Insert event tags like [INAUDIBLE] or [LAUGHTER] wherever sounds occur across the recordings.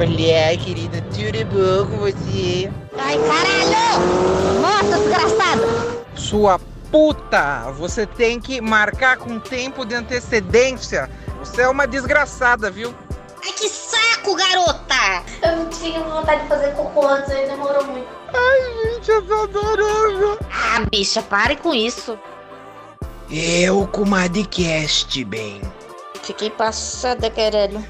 Olha, querida, tudo bom com você? Ai, caralho! Nossa, desgraçado! Sua puta! Você tem que marcar com tempo de antecedência. Você é uma desgraçada, viu? Ai, que saco, garota! Eu não tinha vontade de fazer cocô antes, aí demorou muito. Ai, gente, eu tô adorando. Ah, bicha, pare com isso. Eu com uma cast, bem. Fiquei passada, caralho.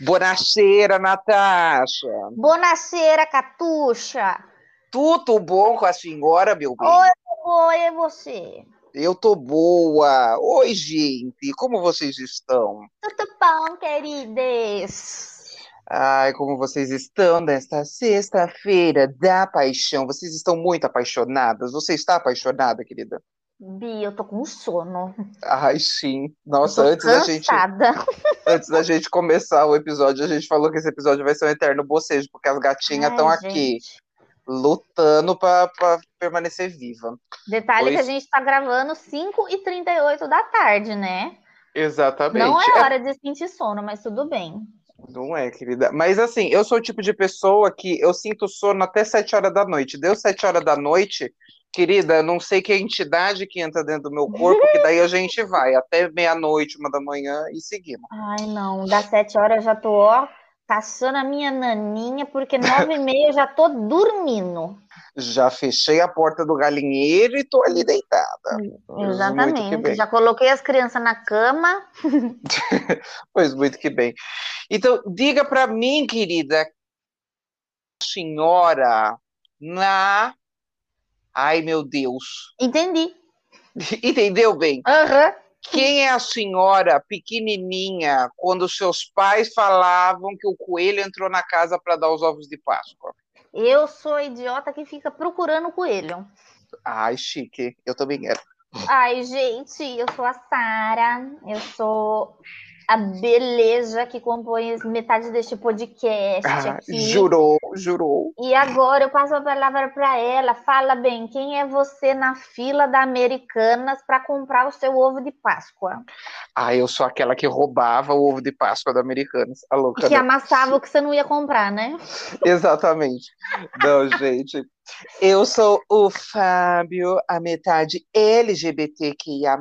Buonasera, Natasha. Bonaceira, Catuxa. Tudo bom com a senhora, meu bem? Oi, oi, é você? Eu tô boa. Oi, gente. Como vocês estão? Tudo bom, queridas? Ai, como vocês estão nesta sexta-feira da paixão? Vocês estão muito apaixonadas? Você está apaixonada, querida? Bi, eu tô com sono. Ai, sim. Nossa, antes da gente, [LAUGHS] antes da gente começar o episódio, a gente falou que esse episódio vai ser um eterno bocejo, porque as gatinhas estão aqui lutando para permanecer viva. Detalhe que a Pois- gente tá gravando 5h38 da tarde, né? Exatamente. Não é É, hora de sentir sono, mas tudo bem. não é, querida. Mas assim, eu sou o tipo de pessoa que eu sinto sono até 7 horas da noite. Deu 7 horas da noite, querida, não sei que entidade que entra dentro do meu corpo, que daí a gente vai até meia-noite, uma da manhã e seguimos. Ai, não, das 7 horas eu já tô, ó, caçando a minha naninha, porque 9 e meia eu já tô dormindo. Já fechei a porta do galinheiro e tô ali deitada. Exatamente. Já coloquei as crianças na cama. [LAUGHS] Pois muito que bem. Então, diga para mim, querida, senhora, na. Ai, meu Deus. Entendi. [LAUGHS] Entendeu bem? Aham. Quem é a senhora pequenininha quando seus pais falavam que o coelho entrou na casa para dar os ovos de Páscoa? Eu sou a idiota que fica procurando o coelho. Ai, chique. Eu também era. Ai, gente, eu sou a Sara. Eu sou a beleza que compõe metade deste podcast Ah, aqui. jurou, jurou. E agora eu passo a palavra para ela. Fala bem, quem é você na fila da Americanas para comprar o seu ovo de Páscoa? Ah, eu sou aquela que roubava o ovo de Páscoa da Americanas. A louca, Que né? amassava o que você não ia comprar, né? [LAUGHS] Exatamente. Não, gente. Eu sou o Fábio, a metade LGBTQIA+,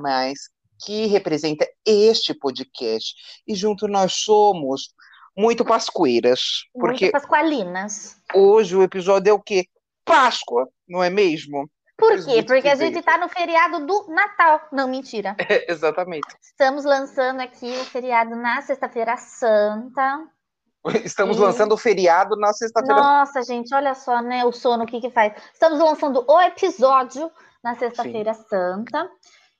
que representa este podcast. E junto nós somos muito pascoeiras. Porque Muito pasqualinas. hoje o episódio é o quê? Páscoa, não é mesmo? Por quê? Porque que a gente tá no feriado do Natal. Não, mentira. [LAUGHS] exatamente. Estamos lançando aqui o feriado na Sexta-feira Santa. [LAUGHS] Estamos E- lançando o feriado na sexta-feira. Nossa, gente, olha só, né? O sono, o que que faz? Estamos lançando o episódio na Sexta-feira Santa.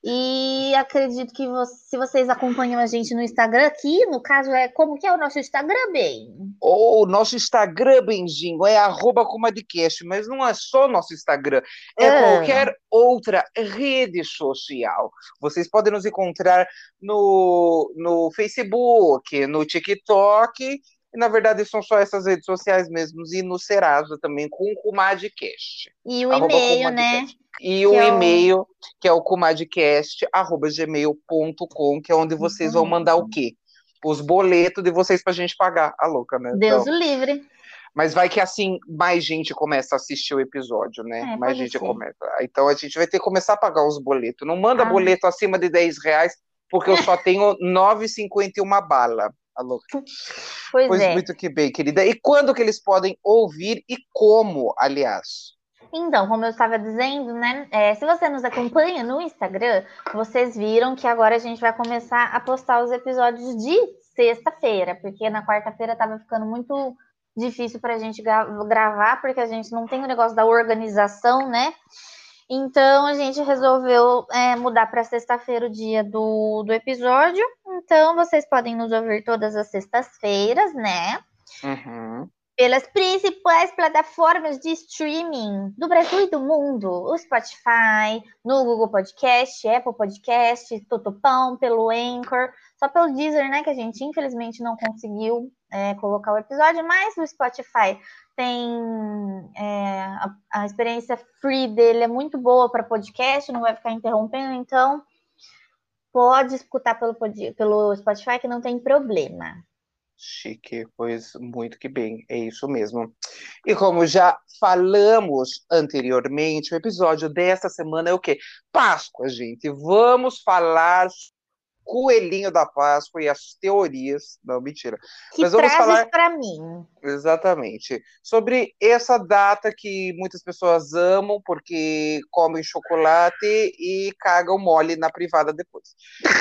E acredito que vo- se vocês acompanham a gente no Instagram aqui, no caso é como que é o nosso Instagram, bem? Ou nosso Instagram, Benzinho, é arroba comadcast, mas não é só nosso Instagram, é Ah. qualquer outra rede social. Vocês podem nos encontrar no, no Facebook, no TikTok, e na verdade são só essas redes sociais mesmo, e no Serasa também, com o Comadcast. E o e-mail, né? E o Que é o- e-mail, que é o comadcast, arroba gmail.com, que é onde vocês vão Uhum. mandar o quê? Os boletos de vocês pra gente pagar. A louca, né? Deus Não. o livre. Mas vai que assim mais gente começa a assistir o episódio, né? É, mais gente ser. começa. Então a gente vai ter que começar a pagar os boletos. Não manda Ah. boleto acima de 10 reais, porque eu só tenho 9,51 bala. A louca. Pois, Pois é. muito que bem, querida. E quando que eles podem ouvir e como, aliás? Então, como eu estava dizendo, né? é, se você nos acompanha no Instagram, vocês viram que agora a gente vai começar a postar os episódios de sexta-feira, porque na quarta-feira estava ficando muito difícil para a gente gra- gravar, porque a gente não tem o negócio da organização, né? Então a gente resolveu é, mudar para sexta-feira o dia do, do episódio. Então vocês podem nos ouvir todas as sextas-feiras, né? Uhum. pelas principais plataformas de streaming do Brasil e do mundo. O Spotify, no Google Podcast, Apple Podcast, Totopão, pelo Anchor, só pelo Deezer, né, que a gente infelizmente não conseguiu é, colocar o episódio, mas no Spotify tem é, a, a experiência free dele é muito boa para podcast, não vai ficar interrompendo, então pode escutar pelo, pelo Spotify que não tem problema. Chique, pois muito que bem, é isso mesmo. E como já falamos anteriormente, o episódio dessa semana é o quê? Páscoa, gente. Vamos falar coelhinho da Páscoa e as teorias. Não, mentira. Que Mas vamos falar para mim. Exatamente. Sobre essa data que muitas pessoas amam porque comem chocolate e cagam mole na privada depois.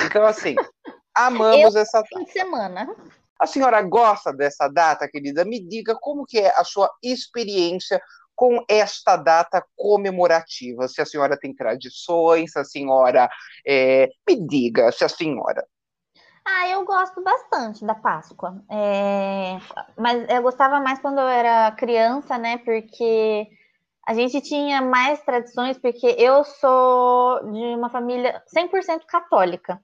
Então, assim, [LAUGHS] amamos Eu, essa data. Fim de semana. A senhora gosta dessa data, querida? Me diga como que é a sua experiência com esta data comemorativa. Se a senhora tem tradições, se a senhora... É... Me diga, se a senhora... Ah, eu gosto bastante da Páscoa. É... Mas eu gostava mais quando eu era criança, né? Porque a gente tinha mais tradições, porque eu sou de uma família 100% católica.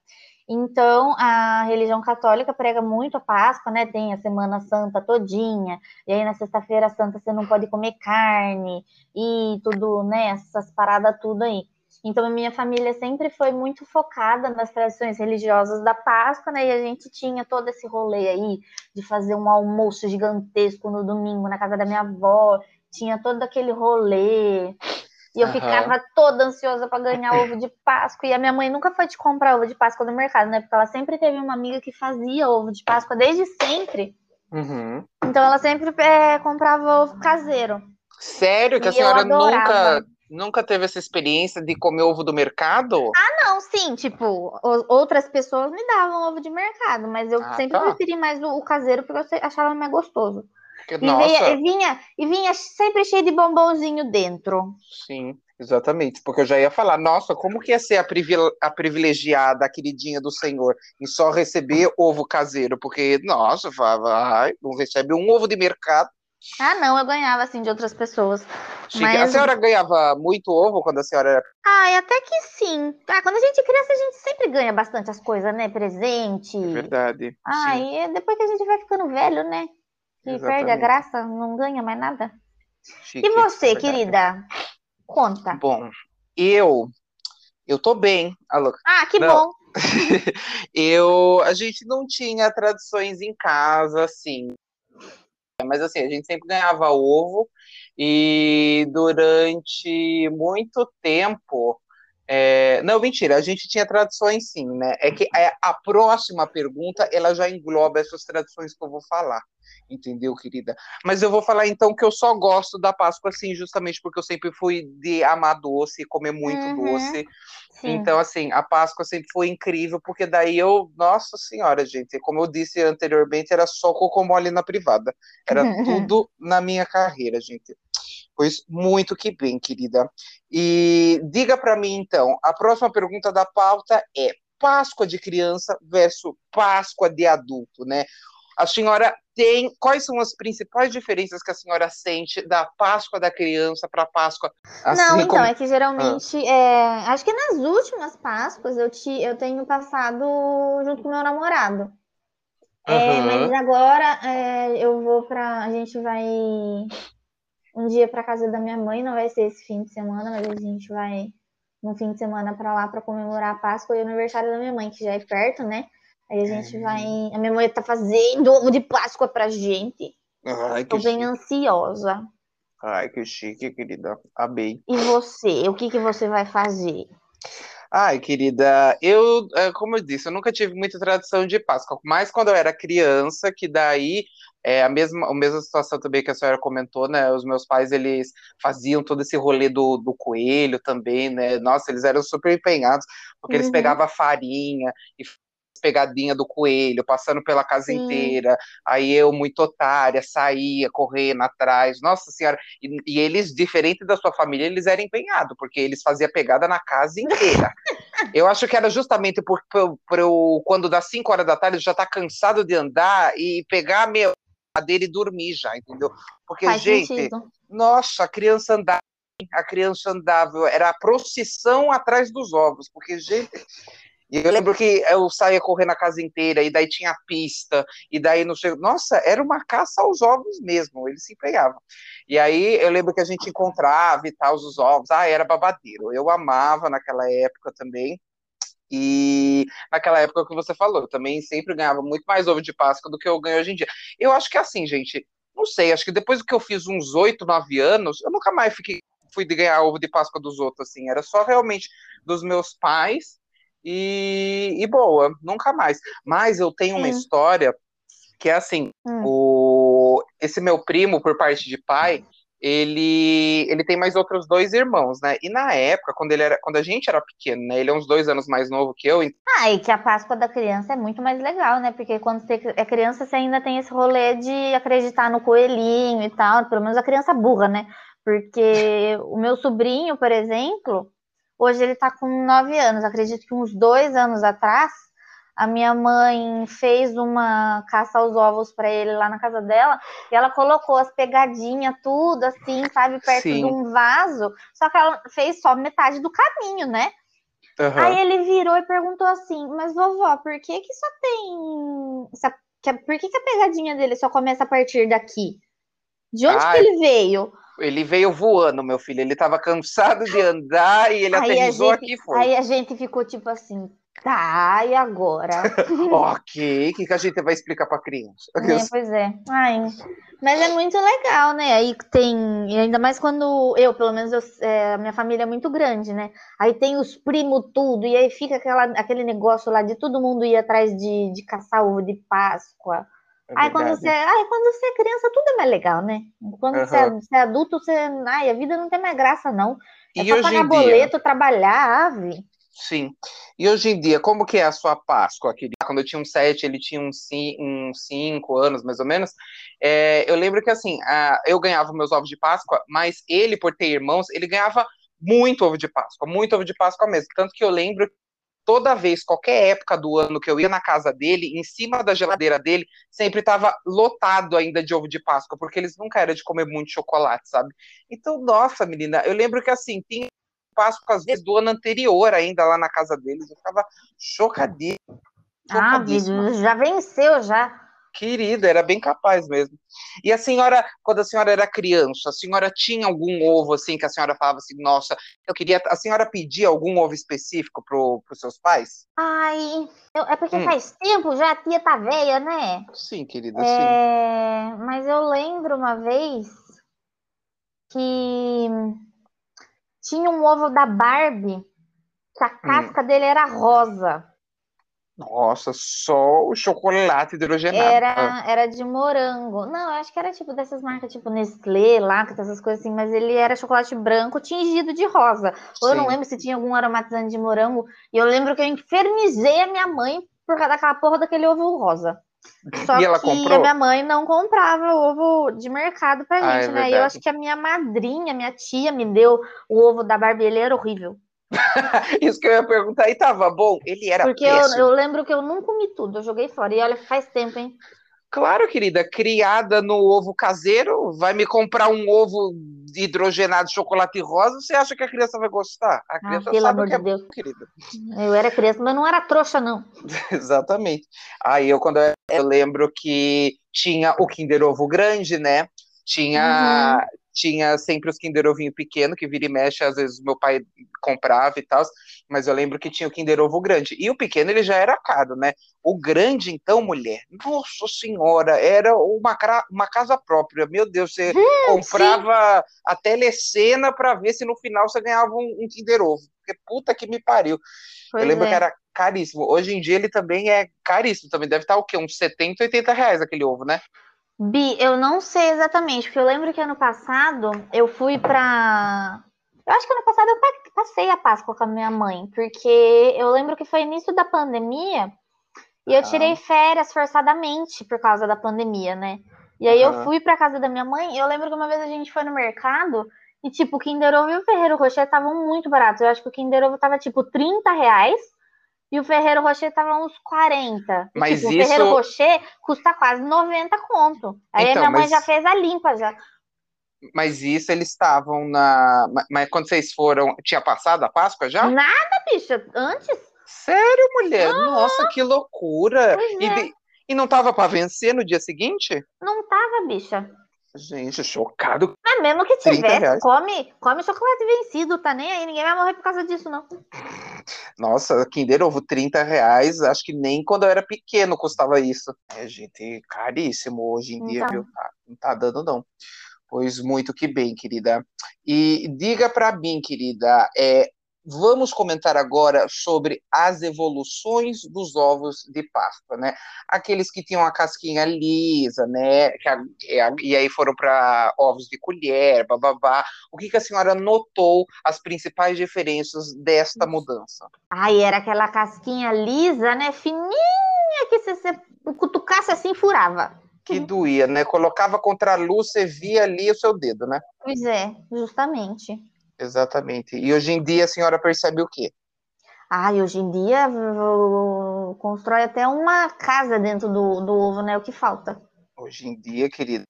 Então, a religião católica prega muito a Páscoa, né? Tem a Semana Santa todinha, e aí na Sexta-feira Santa você não pode comer carne e tudo, né? Essas paradas tudo aí. Então, a minha família sempre foi muito focada nas tradições religiosas da Páscoa, né? E a gente tinha todo esse rolê aí de fazer um almoço gigantesco no domingo na casa da minha avó, tinha todo aquele rolê. E eu uhum. ficava toda ansiosa para ganhar ovo de Páscoa. E a minha mãe nunca foi de comprar ovo de Páscoa no mercado, né? Porque ela sempre teve uma amiga que fazia ovo de Páscoa desde sempre. Uhum. Então ela sempre é, comprava ovo caseiro. Sério? Que e a senhora nunca, nunca teve essa experiência de comer ovo do mercado? Ah, não, sim. Tipo, outras pessoas me davam ovo de mercado, mas eu ah, sempre tá. preferi mais o, o caseiro porque eu achava mais gostoso. E, veia, e, vinha, e vinha sempre cheio de bombonzinho dentro. Sim, exatamente. Porque eu já ia falar, nossa, como que ia ser a, privile a privilegiada, a queridinha do Senhor, em só receber ovo caseiro? Porque, nossa, falava, ai, não recebe um ovo de mercado. Ah, não, eu ganhava assim de outras pessoas. Mas... A senhora ganhava muito ovo quando a senhora era. Ah, até que sim. Ah, quando a gente é criança, a gente sempre ganha bastante as coisas, né? Presente. É verdade. Ah, e depois que a gente vai ficando velho, né? Que perde a graça, não ganha mais nada. Chique, e você, querida? Conta. Bom, eu eu tô bem, Alô. Ah, que não. bom. [LAUGHS] eu a gente não tinha tradições em casa assim. Mas assim, a gente sempre ganhava ovo e durante muito tempo é, não, mentira, a gente tinha tradições sim, né? É que a, a próxima pergunta, ela já engloba essas tradições que eu vou falar entendeu, querida? Mas eu vou falar então que eu só gosto da Páscoa assim, justamente porque eu sempre fui de amar doce, comer muito uhum. doce. Sim. Então, assim, a Páscoa sempre foi incrível, porque daí eu, nossa senhora, gente, como eu disse anteriormente, era só cocomole na privada. Era [LAUGHS] tudo na minha carreira, gente. Pois muito que bem, querida. E diga para mim então, a próxima pergunta da pauta é Páscoa de criança versus Páscoa de adulto, né? A senhora tem. Quais são as principais diferenças que a senhora sente da Páscoa da criança para a Páscoa? Assim, Não, então, como... é que geralmente. Ah. É, acho que nas últimas Páscoas eu, te, eu tenho passado junto com meu namorado. Uhum. É, mas agora é, eu vou para. A gente vai um dia para casa da minha mãe, não vai ser esse fim de semana, mas a gente vai no fim de semana para lá para comemorar a Páscoa e o aniversário da minha mãe, que já é perto, né? Aí a gente é. vai. A minha mãe tá fazendo ovo de Páscoa pra gente. Ai, Tô bem chique. ansiosa. Ai, que chique, querida. Amei. E você? O que, que você vai fazer? Ai, querida, eu, é, como eu disse, eu nunca tive muita tradição de Páscoa, mas quando eu era criança, que daí é a mesma, a mesma situação também que a senhora comentou, né? Os meus pais, eles faziam todo esse rolê do, do coelho também, né? Nossa, eles eram super empenhados, porque uhum. eles pegavam farinha e pegadinha do coelho, passando pela casa Sim. inteira. Aí eu, muito otária, saía correndo atrás. Nossa Senhora. E, e, eles, diferente da sua família, eles eram empenhados, porque eles faziam pegada na casa inteira. [LAUGHS] eu acho que era justamente por, por, por, quando das 5 horas da tarde já tá cansado de andar e pegar a dele e dormir já, entendeu? Porque, Faz gente, sentido. nossa, a criança andava a criança andava, era a procissão atrás dos ovos, porque, gente, eu lembro que eu saía correndo a casa inteira, e daí tinha pista, e daí não sei. Nossa, era uma caça aos ovos mesmo, eles se empenhavam. E aí eu lembro que a gente encontrava e tal os ovos. Ah, era babadeiro. Eu amava naquela época também. E naquela época que você falou, eu também sempre ganhava muito mais ovo de Páscoa do que eu ganho hoje em dia. Eu acho que é assim, gente, não sei, acho que depois que eu fiz uns oito, nove anos, eu nunca mais fiquei, fui ganhar ovo de Páscoa dos outros, assim, era só realmente dos meus pais e, e boa, nunca mais. Mas eu tenho uma história que é assim, hum. o, esse meu primo, por parte de pai, ele, ele tem mais outros dois irmãos, né? E na época, quando ele era, quando a gente era pequeno, né? Ele é uns dois anos mais novo que eu. Ah, e que a Páscoa da criança é muito mais legal, né? Porque quando você é criança, você ainda tem esse rolê de acreditar no coelhinho e tal, pelo menos a criança burra, né? Porque o meu sobrinho, por exemplo, hoje ele tá com nove anos. Acredito que uns dois anos atrás a minha mãe fez uma caça aos ovos para ele lá na casa dela e ela colocou as pegadinhas, tudo assim, sabe, perto Sim. de um vaso. Só que ela fez só metade do caminho, né? Uhum. Aí ele virou e perguntou assim: Mas vovó, por que que só tem. Por que, que a pegadinha dele só começa a partir daqui? De onde Ai, que ele veio? Ele veio voando, meu filho. Ele estava cansado de andar e ele aí aterrissou gente, aqui foi. Aí a gente ficou tipo assim, Tá, e agora? [LAUGHS] ok, o que, que a gente vai explicar para criança? É, pois é. Ai, mas é muito legal, né? Aí tem, ainda mais quando eu, pelo menos, eu, é, a minha família é muito grande, né? Aí tem os primos tudo, e aí fica aquela, aquele negócio lá de todo mundo ir atrás de, de caçar ovo de Páscoa. É aí quando você, ai, quando você é criança, tudo é mais legal, né? Quando uhum. você, é, você, é, adulto, você. Ai, a vida não tem mais graça, não. É e só pagar boleto, trabalhar, ave. Sim. E hoje em dia, como que é a sua Páscoa? Querida? Quando eu tinha uns sete, ele tinha uns, cinco anos, mais ou menos. É, eu lembro que, assim, a, eu ganhava meus ovos de Páscoa, mas ele, por ter irmãos, ele ganhava muito ovo de Páscoa, muito ovo de Páscoa mesmo. Tanto que eu lembro toda vez, qualquer época do ano que eu ia na casa dele, em cima da geladeira dele, sempre estava lotado ainda de ovo de Páscoa, porque eles nunca eram de comer muito chocolate, sabe? Então, nossa, menina, eu lembro que assim, tinha Páscoa, às vezes, do ano anterior ainda lá na casa deles. Eu ficava chocadíssima. Ah, já venceu, já. Querida, era bem capaz mesmo. E a senhora, quando a senhora era criança, a senhora tinha algum ovo assim que a senhora falava assim, nossa, eu queria. A senhora pedia algum ovo específico para os seus pais? Ai, eu, é porque hum. faz tempo já a tia tá velha, né? Sim, querida, é, sim. Mas eu lembro uma vez que tinha um ovo da Barbie, que a hum. casca hum. dele era rosa. Nossa, só o chocolate hidrogenado. Era, era de morango. Não, eu acho que era tipo dessas marcas, tipo Nestlé, Lacta, essas coisas assim, mas ele era chocolate branco tingido de rosa. Ou eu não lembro se tinha algum aromatizante de morango. E eu lembro que eu infernizei a minha mãe por causa daquela porra daquele ovo rosa. Só e ela que comprou? a minha mãe não comprava ovo de mercado pra ah, é gente, é né? E eu acho que a minha madrinha, minha tia, me deu o ovo da Barbie, ele era horrível. [LAUGHS] Isso que eu ia perguntar, e tava bom? Ele era Porque eu, eu, lembro que eu não comi tudo, eu joguei fora. E olha, faz tempo, hein? Claro, querida, criada no ovo caseiro, vai me comprar um ovo hidrogenado de chocolate rosa, você acha que a criança vai gostar? A ah, criança ah, pelo sabe amor que é de Deus. Bom, querida. [LAUGHS] Eu era criança, mas não era trouxa, não. [LAUGHS] Exatamente. Aí eu, quando eu, eu, lembro que tinha o Kinder Ovo grande, né? Tinha, uhum tinha sempre os Kinder Ovinho pequeno, que vira e mexe, às vezes meu pai comprava e tal, mas eu lembro que tinha o Kinder Ovo grande. E o pequeno ele já era caro, né? O grande, então, mulher, nossa senhora, era uma, uma casa própria. Meu Deus, você hum, comprava sim. a telecena para ver se no final você ganhava um, um Kinder Ovo. Porque puta que me pariu. Pois eu lembro é. que era caríssimo. Hoje em dia ele também é caríssimo, também deve estar o quê? Uns 70, 80 reais aquele ovo, né? Bi, eu não sei exatamente, porque eu lembro que ano passado eu fui pra. Eu acho que ano passado eu passei a Páscoa com a minha mãe, porque eu lembro que foi início da pandemia e eu tirei férias forçadamente por causa da pandemia, né? E aí eu fui pra casa da minha mãe e eu lembro que uma vez a gente foi no mercado e, tipo, o Kinder Ovo e o Ferreiro Rocher estavam muito baratos. Eu acho que o Kinder Ovo tava, tipo, 30 reais e o Ferreiro Rocher tava uns 40. Mas tipo, isso... O Ferreiro Rocher custa quase 90 conto. Aí então, minha mãe mas... já fez a limpa já. Mas isso eles estavam na. Mas quando vocês foram, tinha passado a Páscoa já? Nada, bicha, antes. Sério, mulher? Uhum. Nossa, que loucura! E, é. e não tava para vencer no dia seguinte? Não tava, bicha. Gente, chocado. Mas mesmo que 30 tivesse, reais. come, come chocolate vencido, tá nem aí. Ninguém vai morrer por causa disso, não. Nossa, Kinder Ovo, 30 reais. Acho que nem quando eu era pequeno custava isso. É, gente, caríssimo hoje em dia, Então. viu? Tá- não tá dando, não. Pois muito que bem, querida. E diga pra mim, querida, é, vamos comentar agora sobre as evoluções dos ovos de Páscoa, né? Aqueles que tinham a casquinha lisa, né? E aí foram para ovos de colher, bababá. O que que a senhora notou as principais diferenças desta mudança? Aí era aquela casquinha lisa, né? Fininha que se você cutucasse assim, furava. que doía, né? Colocava contra a luz, você via ali o seu dedo, né? Pois é, justamente. Exatamente. E hoje em dia a senhora percebe o quê? Ai, hoje em dia constrói até uma casa dentro do, do ovo, né? O que falta? Hoje em dia, querido,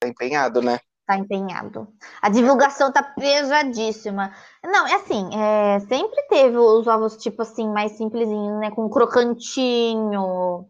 tá empenhado, né? Tá empenhado. A divulgação tá pesadíssima. Não, é assim, é, sempre teve os ovos, tipo assim, mais simplesinhos, né? Com crocantinho,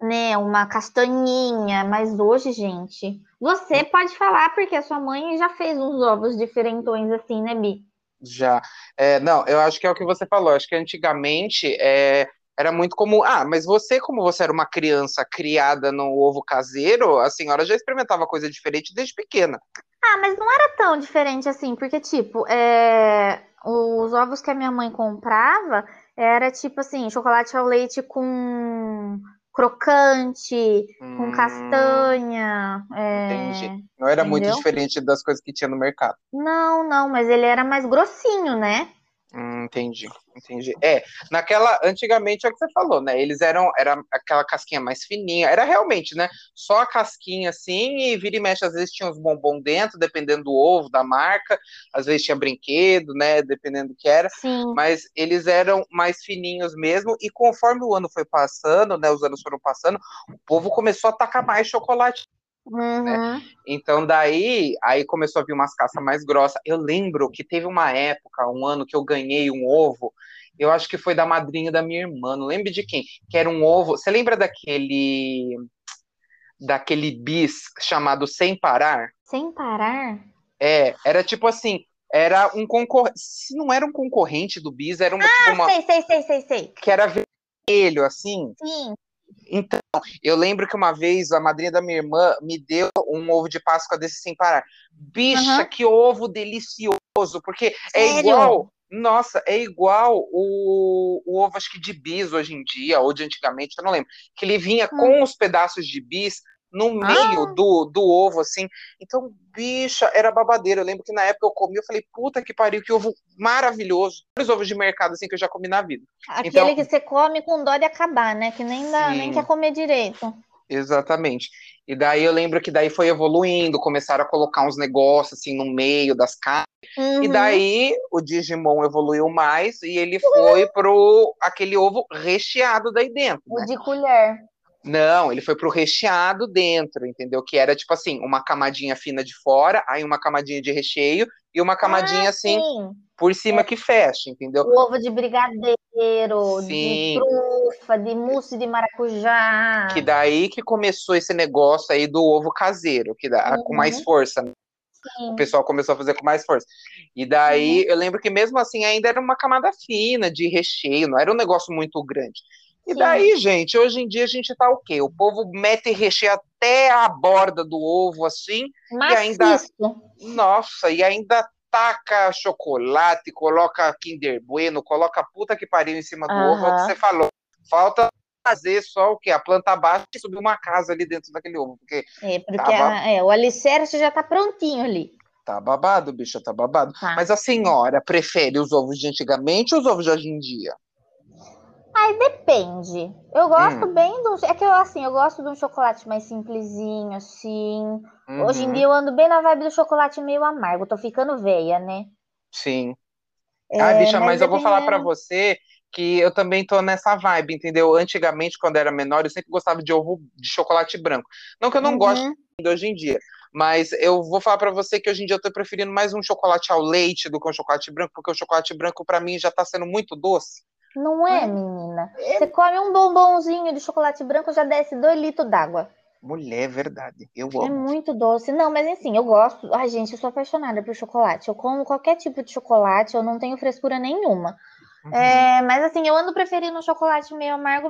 né? Uma castanhinha. Mas hoje, gente, você pode falar porque a sua mãe já fez uns ovos diferentões assim, né, Bi? Já. É, não, eu acho que é o que você falou. Acho que antigamente é, era muito comum. Ah, mas você, como você era uma criança criada no ovo caseiro, a senhora já experimentava coisa diferente desde pequena. Ah, mas não era tão diferente assim, porque, tipo, é, os ovos que a minha mãe comprava era tipo assim, chocolate ao leite com crocante, com Hum, castanha. é, entendi. Não era muito entendeu? diferente das coisas que tinha no mercado. Não, não, mas ele era mais grossinho, né? Hum, entendi, entendi. É, naquela, antigamente é o que você falou, né? Eles eram, era aquela casquinha mais fininha, era realmente, né? Só a casquinha assim, e vira e mexe, às vezes tinha uns bombom dentro, dependendo do ovo, da marca, às vezes tinha brinquedo, né? Dependendo do que era, Sim. mas eles eram mais fininhos mesmo, e conforme o ano foi passando, né? Os anos foram passando, o povo começou a tacar mais chocolate Uhum. então, daí, aí começou a vir umas caças mais grossas. Eu lembro que teve uma época, um ano, que eu ganhei um ovo. Eu acho que foi da madrinha da minha irmã, não lembro de quem. Que era um ovo. Você lembra daquele. Daquele bis chamado Sem Parar? Sem parar. É, era tipo assim. Era um concorrente. Se não era um concorrente do bis, era uma, tipo Ah, uma. sei, sei, sei, sei, sei. Que era vermelho, assim. Sim. Então, eu lembro que uma vez a madrinha da minha irmã me deu um ovo de Páscoa desse sem parar. Bicha, Aham. que ovo delicioso! Porque é Sério? igual. Nossa, é igual o, o ovo, acho que de bis hoje em dia, ou de antigamente, eu não lembro. Que ele vinha com os pedaços de bis no meio Ah. do, do ovo, assim. Então, bicha, era babadeira. Eu lembro que na época eu comi, eu falei, puta que pariu, que ovo maravilhoso. Os ovos de mercado, assim, que eu já comi na vida. Aquele Então- que você come com dó de acabar, né? Que nem, dá, nem quer comer direito. Exatamente. E daí eu lembro que daí foi evoluindo, começaram a colocar uns negócios assim no meio das caixas. E Uhum. daí o Digimon evoluiu mais e ele foi pro aquele ovo recheado daí dentro, O né? de colher. Não, ele foi pro recheado dentro, entendeu? Que era tipo assim, uma camadinha fina de fora, aí uma camadinha de recheio e uma camadinha Ah, assim sim. por cima que fecha, entendeu? O ovo de brigadeiro, de Sim. trufa, de mousse de maracujá. Que daí que começou esse negócio aí do ovo caseiro, que dá com mais Uhum. força, né? Sim. o pessoal começou a fazer com mais força. E daí eu lembro que mesmo assim ainda era uma camada fina de recheio, não era um negócio muito grande. E Sim. daí, gente, hoje em dia a gente tá o quê? O povo mete recheio até a borda do ovo, assim, ainda- Maciço. nossa, e ainda taca chocolate, coloca Kinder Bueno, coloca a puta que pariu em cima do ovo, é o que você falou. Falta fazer só o quê? A planta baixa e subir uma casa ali dentro daquele ovo, porque É, porque Tava- a- é, o alicerce já tá prontinho ali. tá babado, bicho, tá babado. Tá. Mas a senhora prefere os ovos de antigamente ou os ovos de hoje em dia? Aí depende. Eu gosto Hum. bem do. É que eu, assim, eu gosto de um chocolate mais simplesinho, assim. Hoje em Uhum, dia eu ando bem na vibe do chocolate meio amargo. Tô ficando velha, né? Sim. É, ah, bicha, mas, eu vou falar pra dependendo- você que eu também tô nessa vibe, entendeu? Antigamente, quando era menor, eu sempre gostava de ovo de chocolate branco. Não que eu não Uhum. goste de hoje em dia, mas eu vou falar pra você que hoje em dia eu tô preferindo mais um chocolate ao leite do que um chocolate branco, porque o chocolate branco pra mim já tá sendo muito doce. Não é, menina? Você come um bombonzinho de chocolate branco, já desce dois litros d'água. Mulher, é verdade. Eu É amo. muito doce. Não, mas assim, eu gosto. Ai, gente, eu sou apaixonada por chocolate. Eu como qualquer tipo de chocolate, eu não tenho frescura nenhuma. Uhum. É, mas assim, eu ando preferindo um chocolate meio amargo,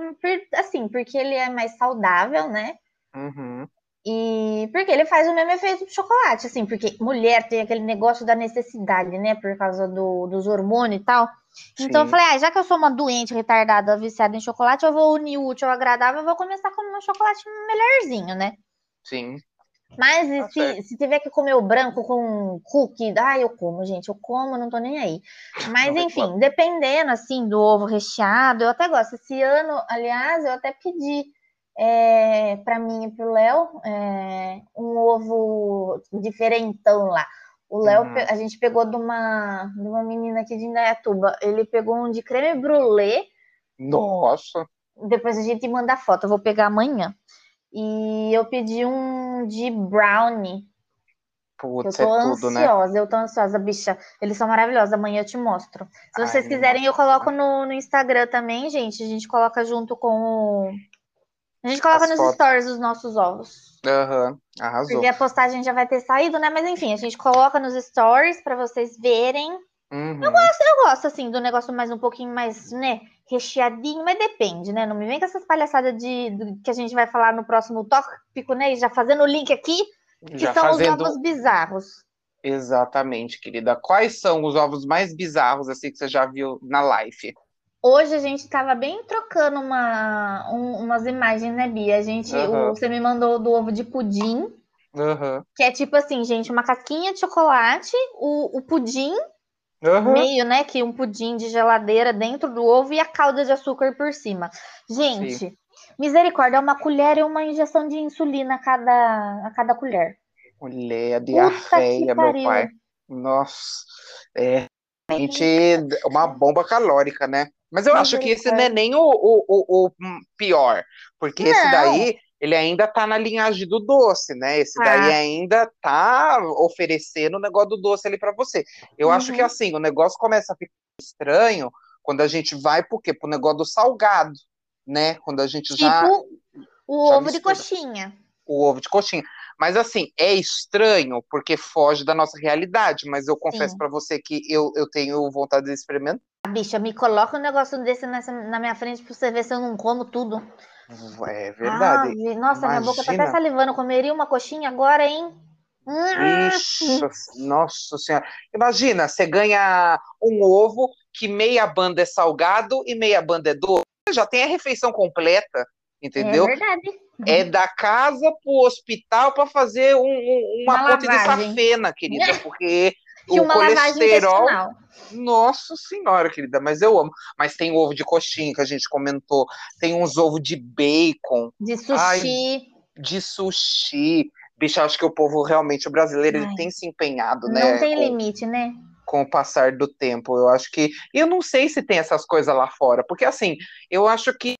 assim, porque ele é mais saudável, né? Uhum. E porque ele faz o mesmo efeito do chocolate, assim, porque mulher tem aquele negócio da necessidade, né? Por causa do, dos hormônios e tal. Então eu Sim. falei, ah, já que eu sou uma doente, retardada, viciada em chocolate, eu vou unir o útil ao agradável, eu vou começar com um chocolate melhorzinho, né? Sim. Mas e Tá se, se tiver que comer o branco com cookie, ah, eu como, gente, eu como, não tô nem aí. Mas Não enfim, dependendo assim do ovo recheado, eu até gosto. Esse ano, aliás, eu até pedi é, para mim e pro Léo é, um ovo diferentão lá. O Léo, Uhum. a gente pegou de uma, de uma menina aqui de Indaiatuba. Ele pegou um de creme brulee Nossa. depois a gente manda a foto, eu vou pegar amanhã. E eu pedi um de brownie, que eu Putz, é tô tudo, né? ansiosa, eu tô ansiosa, bicha. Eles são maravilhosos, amanhã eu te mostro. Se Ai, vocês me quiserem, eu mostra. coloco no, no Instagram também, gente. A gente coloca junto com o. A gente coloca As nos fotos. stories os nossos ovos. Aham, arrasou. Porque a postagem já vai ter saído, né? Mas enfim, a gente coloca nos stories pra vocês verem. Uhum. Eu gosto, assim, do negócio mais um pouquinho mais, né, recheadinho, mas depende, né? Não me vem com essas palhaçadas de, do- que a gente vai falar no próximo tópico, né? E já fazendo o link aqui, que Já são fazendo os ovos bizarros. exatamente, querida. Quais são os ovos mais bizarros assim que você já viu na live? Hoje a gente tava bem trocando uma, um- umas imagens, né, Bia? A gente, Aham. o- você me mandou do ovo de pudim, Aham. que é tipo assim, gente, uma casquinha de chocolate, o, o pudim, Aham. meio, né, que um pudim de geladeira dentro do ovo e a calda de açúcar por cima. Gente, misericórdia, é uma colher e uma injeção de insulina a cada, a cada colher. Mulher, diarreia, meu pai. Nossa, é realmente uma bomba calórica, né? Mas eu acho que esse não é nem o, o, o, o pior, porque esse Não. daí, ele ainda tá na linhagem do doce, né? Esse daí Ah. ainda tá oferecendo o negócio do doce ali pra você. Eu acho que Uhum. assim, o negócio começa a ficar estranho quando a gente vai, por quê? Pro negócio do salgado, né? Quando a gente já Tipo o já ovo de mistura. coxinha. o ovo de coxinha. Mas assim, é estranho porque foge da nossa realidade, mas eu confesso pra você que eu, eu tenho vontade de experimentar. Bicha, me coloca um negócio desse nessa- na minha frente pra você ver se eu não como tudo. É verdade. Ave, nossa, minha boca tá até Imagina. salivando. Comeria uma coxinha agora, hein? Ixi, nossa senhora. Imagina, você ganha um ovo que meia banda é salgado e meia banda é doce. Você já tem a refeição completa, entendeu? É verdade. É da casa pro hospital para fazer um- um- uma, Uma ponte de lavagem. safena, querida, porque [LAUGHS] E o colesterol. Nossa senhora, querida, mas eu amo. Mas tem ovo de coxinha que a gente comentou, tem uns ovos de bacon, De Ai, sushi. de sushi. Bicho, acho que o povo realmente, o brasileiro, ele Ai. tem se empenhado, né? não tem com, limite, né? com o passar do tempo. Eu acho que. Eu não sei se tem essas coisas lá fora, porque assim, eu acho que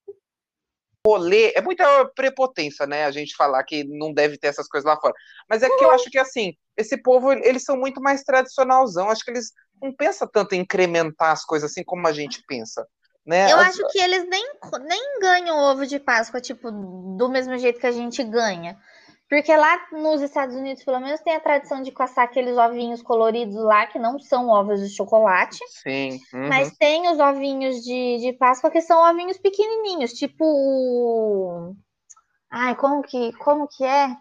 rolê é muita prepotência, né? A gente falar que não deve ter essas coisas lá fora. Mas é que eu acho que assim, esse povo, eles são muito mais tradicionalzão. Acho que eles não pensam tanto em incrementar as coisas assim como a gente pensa. Né? Eu As- acho que eles nem, nem ganham ovo de Páscoa, tipo, do mesmo jeito que a gente ganha. Porque lá nos Estados Unidos, pelo menos, tem a tradição de caçar aqueles ovinhos coloridos lá, que não são ovos de chocolate. Sim. uhum. Mas tem os ovinhos de, de Páscoa que são ovinhos pequenininhos, tipo. Ai, como que, como que é?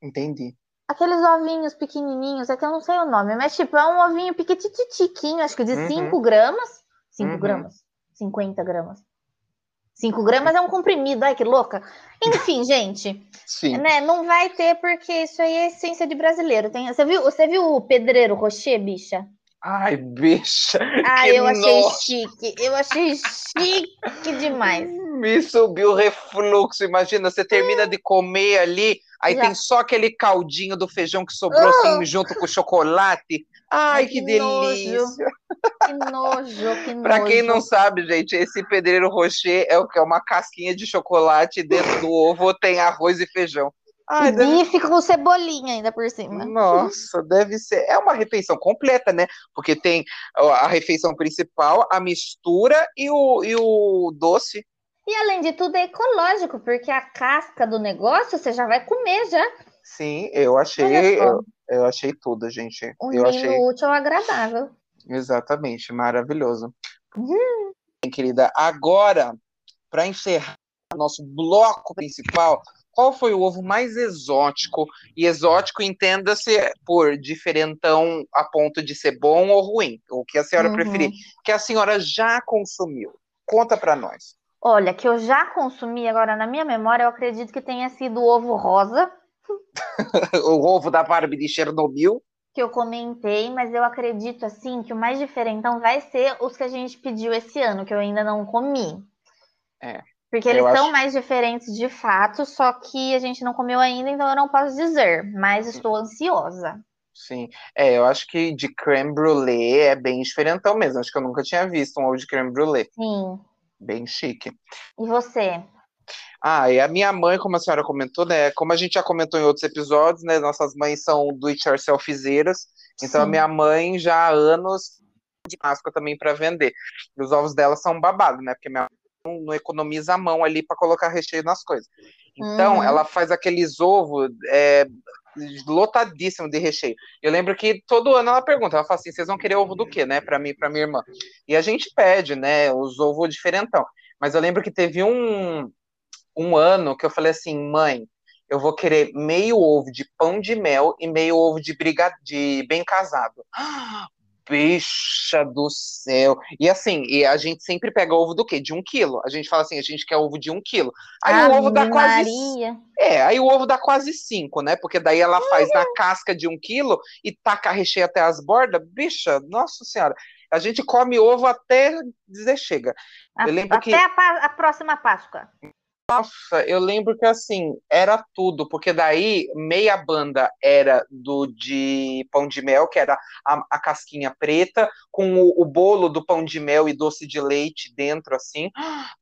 Entendi. Aqueles ovinhos pequenininhos, é que eu não sei o nome, mas tipo, é um ovinho pequititiquinho, acho que de Uhum. 5 gramas. 5 Uhum. gramas? 50 gramas. 5 gramas é um comprimido, ai que louca. Enfim, [LAUGHS] gente, Sim. né, não vai ter porque isso aí é essência de brasileiro. Tem, você, viu, você viu o pedreiro Rocher, bicha? Ai, bicha. [LAUGHS] Ah, eu achei nojo. chique. Eu achei chique demais. [LAUGHS] Me subiu o refluxo. Imagina, você termina de comer ali, aí Já. tem só aquele caldinho do feijão que sobrou assim junto com o chocolate. Ai, que, que nojo. delícia. Que nojo, que nojo. [LAUGHS] Pra quem não sabe, gente, esse pedreiro rocher é o que é uma casquinha de chocolate e dentro do ovo tem arroz e feijão. Ai, E deve... bife com cebolinha ainda por cima. Nossa, deve ser. É uma refeição completa, né? Porque tem a refeição principal, a mistura e o, e o doce. E além de tudo, é ecológico, porque a casca do negócio você já vai comer já. Sim, eu achei, eu, eu achei tudo, gente. Um eu achei útil agradável. exatamente maravilhoso. Uhum. Querida, agora, para encerrar nosso bloco principal, qual foi o ovo mais exótico? E exótico entenda-se por diferentão a ponto de ser bom ou ruim, o que a senhora Uhum. preferir, que a senhora já consumiu. Conta para nós. Olha, que eu já consumi agora na minha memória, eu acredito que tenha sido o ovo rosa, [LAUGHS] o ovo da Barbie de Chernobyl. que eu comentei, mas eu acredito assim que o mais diferentão vai ser os que a gente pediu esse ano, que eu ainda não comi. É, Porque eles eu são acho- mais diferentes de fato, só que a gente não comeu ainda, então eu não posso dizer, mas estou ansiosa. Sim, é, eu acho que de creme brulee é bem diferentão mesmo. Acho que eu nunca tinha visto um ovo de creme brulee. Sim. Bem chique. E você? Ah, e a minha mãe, como a senhora comentou, né? Como a gente já comentou em outros episódios, né? Nossas mães são do it yourselfzeiras. Então a Sim. minha mãe já há anos de Páscoa também para vender. E os ovos dela são babados, né? Porque minha mãe não, não economiza a mão ali para colocar recheio nas coisas. Então Uhum. ela faz aqueles ovos é, lotadíssimo de recheio. Eu lembro que todo ano ela pergunta, ela fala assim, vocês vão querer ovo do quê, né? Para mim, para minha irmã. E a gente pede, né? Os ovos diferentão. Mas eu lembro que teve um um ano que eu falei assim, mãe, eu vou querer meio ovo de pão de mel e meio ovo de briga de bem casado. Ah, [GASPS] Bicha do céu. E assim, e a gente sempre pega ovo do quê? De um quilo. A gente fala assim, a gente quer ovo de um quilo. Aí o ovo dá Ave quase. Maria. É, aí o ovo dá quase cinco, né? Porque daí ela faz na casca de um quilo e taca recheio até as bordas. Bicha, nossa senhora. A gente come ovo até dizer chega. A- Eu lembro Até que- a, a próxima Páscoa. Nossa, eu lembro que assim, era tudo, porque daí meia banda era do de pão de mel, que era a, a casquinha preta, com o, o bolo do pão de mel e doce de leite dentro, assim,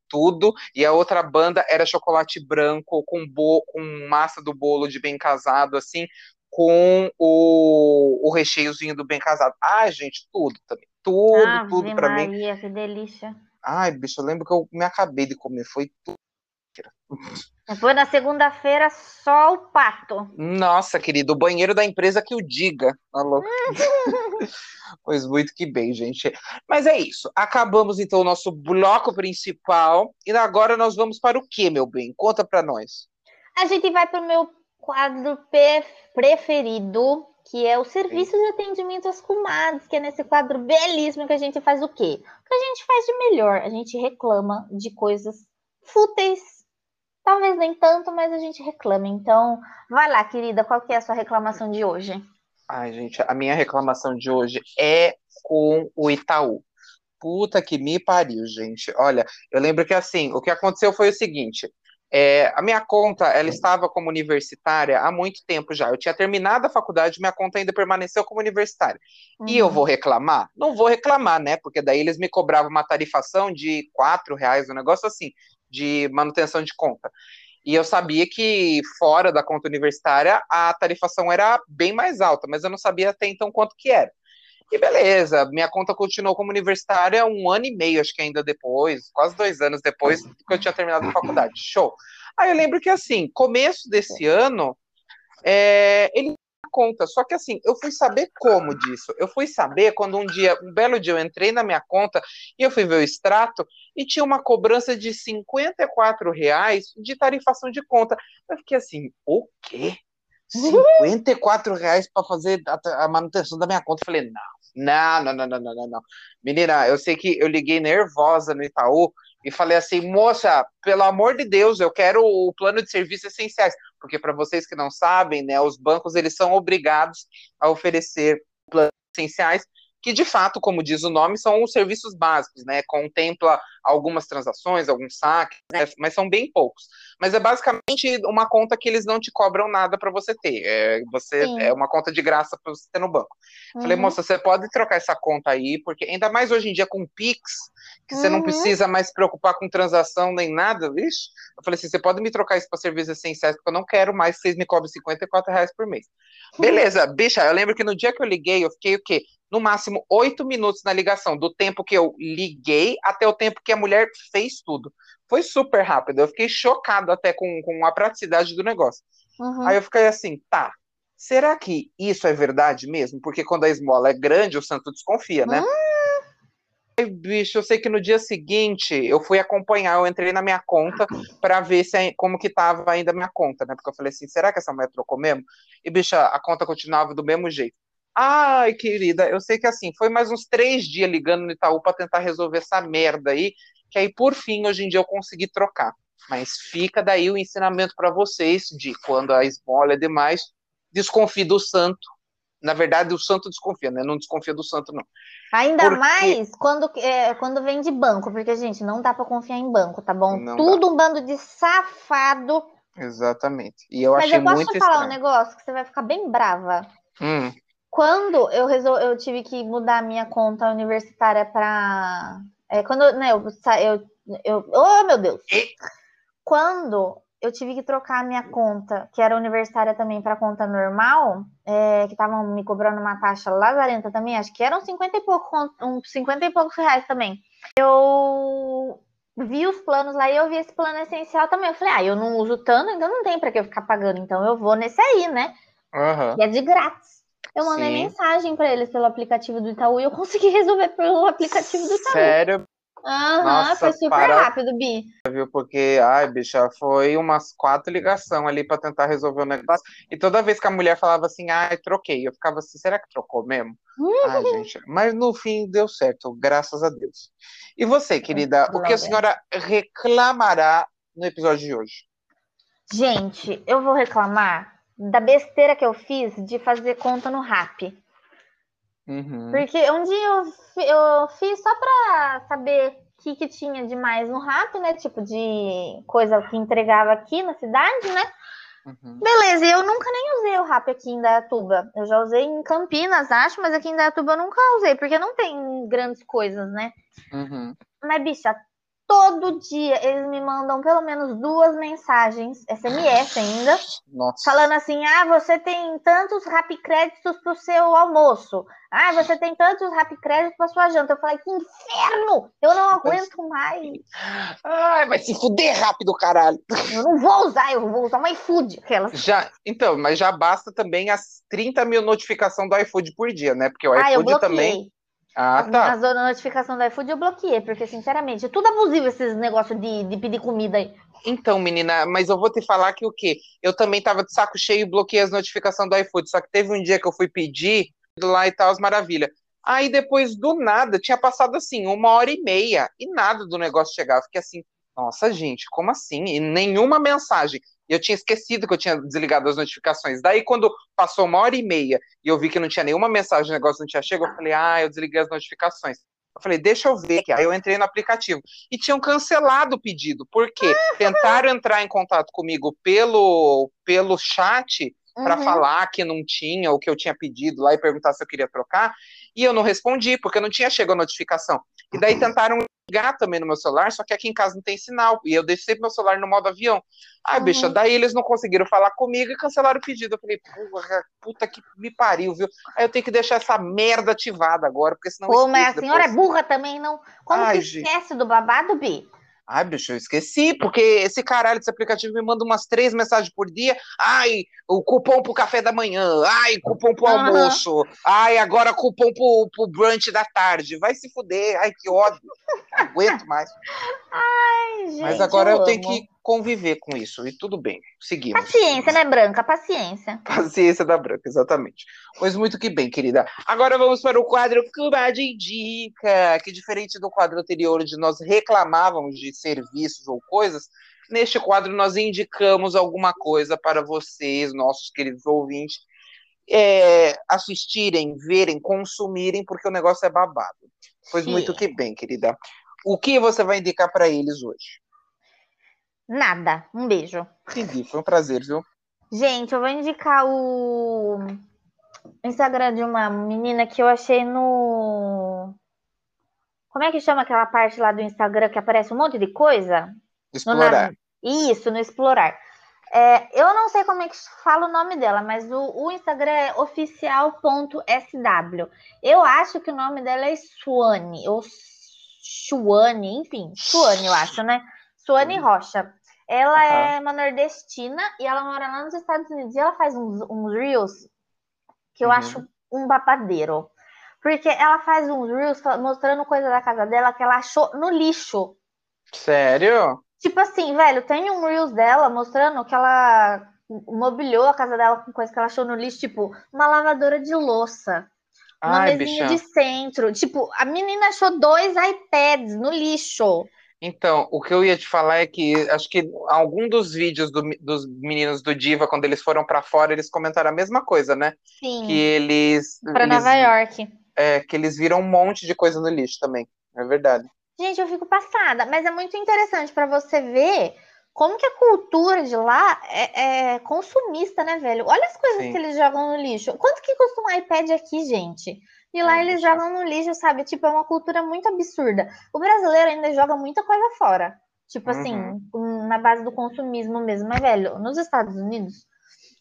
tudo, e a outra banda era chocolate branco com, bo, com massa do bolo de bem casado, assim, com o, o recheiozinho do bem casado. Ai, gente, tudo também. Tudo, Ave tudo pra mim. Maria, que delícia. Ai, bicho, eu lembro que eu me acabei de comer, foi tudo. Depois na segunda-feira, só o pato. Nossa, querido, o banheiro da empresa que o diga. Tá louco? [LAUGHS] pois muito que bem, gente. Mas é isso. Acabamos então o nosso bloco principal. E agora nós vamos para o que, meu bem? Conta pra nós. A gente vai para o meu quadro preferido, que é o Serviço de Atendimento às Comadres, que é nesse quadro belíssimo que a gente faz o quê? O que a gente faz de melhor? A gente reclama de coisas fúteis. Talvez nem tanto, mas a gente reclama. Então, vai lá, querida, qual que é a sua reclamação de hoje? Ai, gente, a minha reclamação de hoje é com o Itaú. Puta que me pariu, gente. Olha, eu lembro que assim, o que aconteceu foi o seguinte. é, a minha conta, ela estava como universitária há muito tempo já. Eu tinha terminado a faculdade, minha conta ainda permaneceu como universitária. E eu Uhum. vou reclamar? Não vou reclamar, né? Porque daí eles me cobravam uma tarifação de quatro reais, um negócio assim, de manutenção de conta. E eu sabia que fora da conta universitária a tarifação era bem mais alta, mas eu não sabia até então quanto que era. E beleza, minha conta continuou como universitária um ano e meio, acho que ainda depois, quase dois anos depois que eu tinha terminado a faculdade. Show. Aí eu lembro que assim, começo desse ano, é, ele conta. Só que assim, eu fui saber como disso. Eu fui saber quando um dia, um belo dia, eu entrei na minha conta e eu fui ver o extrato e tinha uma cobrança de 54 reais de tarifação de conta. Eu fiquei assim, o quê? 54 reais para fazer a, a manutenção da minha conta. Eu falei, não, não, não, não, não, não, não. Menina, eu sei que eu liguei nervosa no Itaú e falei assim, moça, pelo amor de Deus, eu quero o plano de serviços essenciais, porque para vocês que não sabem, né, os bancos eles são obrigados a oferecer planos essenciais que de fato, como diz o nome, são os serviços básicos, né? Contempla algumas transações, alguns saques, né? mas são bem poucos. Mas é basicamente uma conta que eles não te cobram nada para você ter. É, você Sim. é uma conta de graça para você ter no banco. Falei, Uhum. moça, você pode trocar essa conta aí, porque ainda mais hoje em dia com Pix, que você não Uhum. precisa mais se preocupar com transação nem nada, vixe. Eu falei assim, você pode me trocar isso para serviços essenciais, porque eu não quero mais que vocês me cobrem 54 reais por mês. Beleza, bicha, eu lembro que no dia que eu liguei, eu fiquei o quê? No máximo oito minutos na ligação, do tempo que eu liguei até o tempo que a mulher fez tudo. Foi super rápido. Eu fiquei chocado até com, com a praticidade do negócio. Uhum. Aí eu fiquei assim, tá. Será que isso é verdade mesmo? Porque quando a esmola é grande, o santo desconfia, né? Hum. Aí, bicho, eu sei que no dia seguinte eu fui acompanhar, eu entrei na minha conta para ver se ai- como que tava ainda a minha conta, né? Porque eu falei assim, será que essa mulher trocou mesmo? E, bicha, a conta continuava do mesmo jeito. Ai, querida, eu sei que assim, foi mais uns três dias ligando no Itaú para tentar resolver essa merda aí, que aí por fim, hoje em dia eu consegui trocar. Mas fica daí o ensinamento para vocês de quando a esmola é demais, desconfie do santo. Na verdade, o santo desconfia, né? Não desconfia do santo, não. Ainda Porque- mais quando, é, quando vem de banco, porque, gente, não dá pra confiar em banco, tá bom? Não Tudo um bando de safado. Exatamente. E eu Mas achei eu posso muito te falar um estranho. negócio que você vai ficar bem brava. Hum, Quando eu resol... eu tive que mudar a minha conta universitária para quando né, eu, eu, eu oh meu Deus. Quando eu tive que trocar a minha conta que era universitária também para conta normal é, que estavam me cobrando uma taxa lazarenta também acho que eram 50 e pouco uns 50 e poucos reais também. Eu vi os planos lá e eu vi esse plano essencial também. Eu falei ah eu não uso tanto então não tem para que eu ficar pagando então eu vou nesse aí né? Aham. e é de grátis. Eu mandei Sim. mensagem para eles pelo aplicativo do Itaú e eu consegui [LAUGHS] resolver pelo aplicativo do Itaú. Sério, Aham, Nossa, foi super para- rápido, Bi. viu? Porque, ai, bicha, foi umas quatro ligações ali para tentar resolver o negócio. E toda vez que a mulher falava assim, ai, troquei, eu ficava assim, será que trocou mesmo? Ai, gente, mas no fim deu certo, graças a Deus. E você, querida, o que a senhora reclamará no episódio de hoje? Gente, eu vou reclamar da besteira que eu fiz de fazer conta no Rap. Uhum. Porque um dia eu, eu fiz só pra saber o que, que tinha de mais no Rap, né? Tipo de coisa que entregava aqui na cidade, né? Uhum. Beleza, eu nunca nem usei o rap aqui em Dayatuba. Eu já usei em Campinas, acho, mas aqui em Dayatuba eu nunca usei, porque não tem grandes coisas, né? Uhum. Mas, bicha, todo dia eles me mandam pelo menos duas mensagens, SMS ainda, Nossa. falando assim: ah, você tem tantos rap créditos pro seu almoço. Ah, você tem tantos rap créditos pra sua janta. Eu falei, que inferno! Eu não aguento mais. Ai, vai se fuder rápido, caralho. Eu não vou usar, eu vou usar um iFood. Aquelas. Já, então, mas já basta também as 30 mil notificações do iFood por dia, né? Porque o Ah, iFood bloqueei. também. Ah, tá. as notificações do iFood eu bloqueei, porque, sinceramente, é tudo abusivo esses negócios de, de pedir comida aí. Então, menina, mas eu vou te falar que o quê? Eu também tava de saco cheio e bloqueei as notificações do iFood. Só que teve um dia que eu fui pedir lá e tal, as maravilha. Aí depois, do nada, tinha passado assim, uma hora e meia, e nada do negócio chegar. Eu fiquei assim, nossa, gente, como assim? E nenhuma mensagem. E eu tinha esquecido que eu tinha desligado as notificações. Daí, quando passou uma hora e meia e eu vi que não tinha nenhuma mensagem, o negócio não tinha chegado, eu falei, ah, eu desliguei as notificações. Eu falei, deixa eu ver. aqui. Aí eu entrei no aplicativo. E tinham cancelado o pedido. Por quê? Tentaram entrar em contato comigo pelo, pelo chat para Uhum. falar que não tinha o que eu tinha pedido lá e perguntar se eu queria trocar. E eu não respondi, porque não tinha chegado a notificação. E daí tentaram ligar também no meu celular, só que aqui em casa não tem sinal. E eu deixei meu celular no modo avião. Ai, Uhum. bicha, daí eles não conseguiram falar comigo e cancelaram o pedido. Eu falei, porra, puta que me pariu, viu? Aí eu tenho que deixar essa merda ativada agora, porque senão Pô, mas a senhora é depois. burra também, não? Como Ai, esquece do babado, Bi? Ai, bicho, eu esqueci, porque esse caralho desse aplicativo me manda umas três mensagens por dia. Ai, o cupom pro café da manhã. Ai, cupom pro almoço. Ai, agora cupom pro, pro brunch da tarde. Vai se fuder. Ai, que ódio. Não aguento mais. Ai, gente, Mas agora eu, tenho amo. que conviver com isso. E tudo bem, seguimos. Paciência, né, Branca? Paciência. [LAUGHS] Paciência da Branca, exatamente. Pois muito que bem, querida. Agora vamos para o quadro Comadre Indica, que diferente do quadro anterior, onde nós reclamávamos de serviços ou coisas, neste quadro nós indicamos alguma coisa para vocês, nossos queridos ouvintes, é, assistirem, verem, consumirem, porque o negócio é babado. Pois Sim. muito que bem, querida. O que você vai indicar para eles hoje? Nada. Um beijo. Entendi, foi um prazer, viu? Gente, eu vou indicar o Instagram de uma menina que eu achei no. Como é que chama aquela parte lá do Instagram que aparece um monte de coisa? No Explorar. nav- Isso, no Explorar. É, eu não sei como é que fala o nome dela, mas o, o Instagram é oficial.sw. Eu acho que o nome dela é Suane, ou Suane, enfim, Suane, eu acho, né? Suane. Rocha. Ela é uma nordestina e ela mora lá nos Estados Unidos. E ela faz uns, uns reels que eu Uhum. acho um babadeiro. Porque ela faz uns reels mostrando coisa da casa dela que ela achou no lixo. Sério? Tipo assim, velho, tem um reels dela mostrando que ela mobiliou a casa dela com coisa que ela achou no lixo, tipo, uma lavadora de louça, uma Ai, mesinha bicha. de centro. Tipo, a menina achou dois iPads no lixo. Então, o que eu ia te falar é que acho que algum dos vídeos do- dos meninos do Diva, quando eles foram pra fora, eles comentaram a mesma coisa, né? Sim, Que eles, pra eles, Nova York. é, que eles viram um monte de coisa no lixo também. É verdade. Gente, eu fico passada, mas é muito interessante pra você ver como que a cultura de lá é, é consumista, né, velho? Olha as coisas Sim. que eles jogam no lixo. Quanto que custa um iPad aqui, gente? E lá Ai, eles jogam no lixo, sabe? Tipo, é uma cultura muito absurda. O brasileiro ainda joga muita coisa fora. Tipo assim, Uhum. na base do consumismo mesmo. Mas, velho, nos Estados Unidos,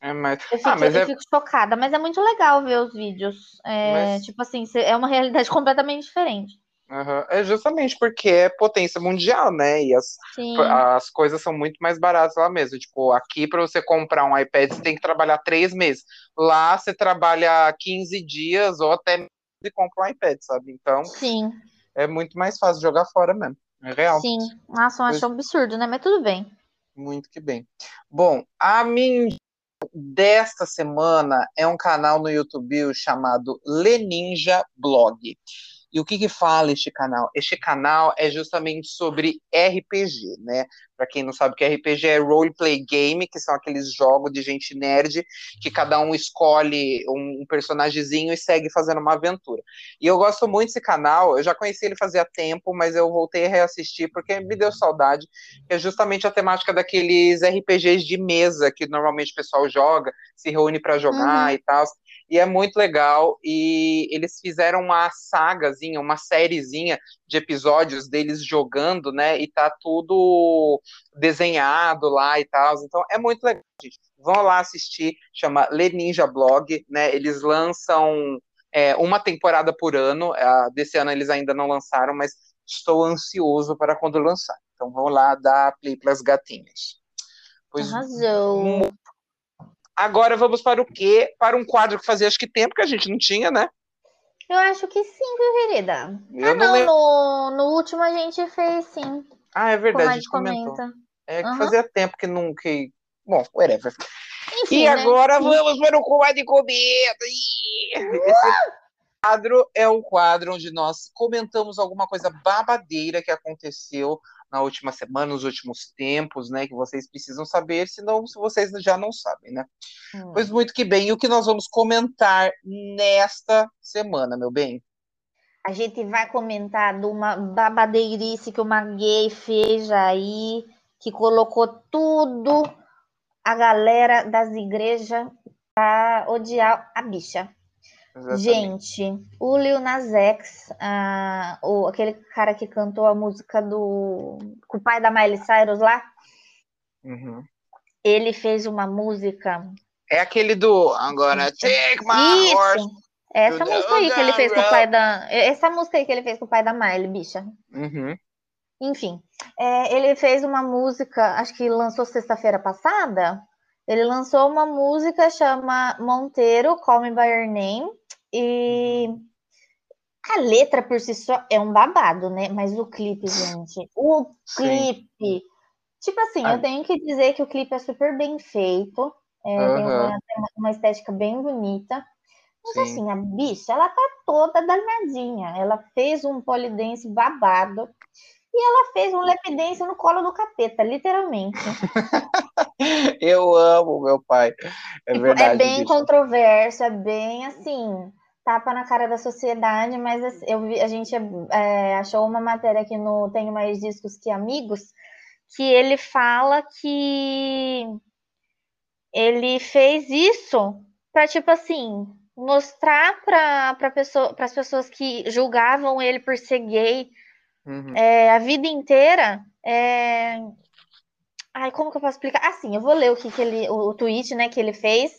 É, mas, eu fico, ah, mas eu é, fico chocada. Mas é muito legal ver os vídeos. É, Mas- Tipo assim, é uma realidade [LAUGHS] completamente diferente. Aham, é justamente porque é potência mundial, né? E as, Sim. as coisas são muito mais baratas lá mesmo. Tipo, aqui para você comprar um iPad, você tem que trabalhar três meses. Lá você trabalha 15 dias ou até e compra um iPad, sabe? Então Sim. é muito mais fácil jogar fora mesmo. É real. Sim, nossa, eu acho um absurdo, né? Mas tudo bem. Muito que bem. Bom, a minha desta semana é um canal no YouTube chamado Leninja Blog. E o que que fala este canal? Este canal é justamente sobre RPG, né? Para quem não sabe o que é RPG é roleplay game, que são aqueles jogos de gente nerd que cada um escolhe um, um personagemzinho e segue fazendo uma aventura. E eu gosto muito desse canal, eu já conheci ele fazia tempo, mas eu voltei a reassistir porque me deu saudade, que é justamente a temática daqueles RPGs de mesa que normalmente o pessoal joga, se reúne para jogar Uhum. e tal. E é muito legal. E eles fizeram uma sagazinha, uma sériezinha de episódios deles jogando, né? E tá tudo desenhado lá e tal. Então é muito legal, gente. Vão lá assistir, chama Leninja Blog, né? Eles lançam é, uma temporada por ano. Desse ano eles ainda não lançaram, mas estou ansioso para quando lançar. Então vão lá dar play pras gatinhas. Pois Arrasou. Agora vamos para o quê? Para um quadro que fazia acho que tempo que a gente não tinha, né? Eu acho que sim, viu, querida? Eu ah, não não, no, no último a gente fez sim. Ah, é verdade, a a gente comentou. comenta. É que Aham. fazia tempo que não. Que... Bom, whatever. Enfim, E né? agora Sim. vamos para o quadro de comida. Ih! Esse quadro é um quadro onde nós comentamos alguma coisa babadeira que aconteceu na última semana, nos últimos tempos, né? Que vocês precisam saber, senão se vocês já não sabem, né? Hum. Pois muito que bem. E o que nós vamos comentar nesta semana, meu bem? A gente vai comentar de uma babadeirice que uma gay fez aí, que colocou tudo a galera das igrejas pra odiar a bicha. Exatamente. Gente, o Lil Nas X, ah, o, aquele cara que cantou a música do com o pai da Miley Cyrus lá, Uhum. ele fez uma música. É aquele do I'm gonna take my horse. Isso! Essa to the música aí que ele fez com o pai da. Essa música aí que ele fez com o pai da Miley, bicha. Uhum. Enfim, é, ele fez uma música, acho que lançou sexta-feira passada. Ele lançou uma música chama Monteiro, Call Me By Your Name. E a letra por si só é um babado, né? Mas o clipe, gente, o Sim. clipe. Tipo assim, Ah. eu tenho que dizer que o clipe é super bem feito. é, uma, tem uma- uma estética bem bonita. Mas Sim. assim, a bicha, ela tá toda danadinha. Ela fez um polidense babado. E ela fez um lap dance no colo do capeta, literalmente. [LAUGHS] Eu amo meu pai. É Tipo, verdade. é bem bicho. controverso, é bem assim, tapa na cara da sociedade, mas assim, eu vi- a gente é, achou uma matéria aqui no Tenho Mais Discos Que Amigos, que ele fala que ele fez isso para tipo assim, mostrar para pessoa, as pessoas que julgavam ele por ser gay Uhum. é, a vida inteira. é, Ai, como que eu posso explicar? Assim, eu vou ler o que, que ele, o, o tweet, né, que ele fez,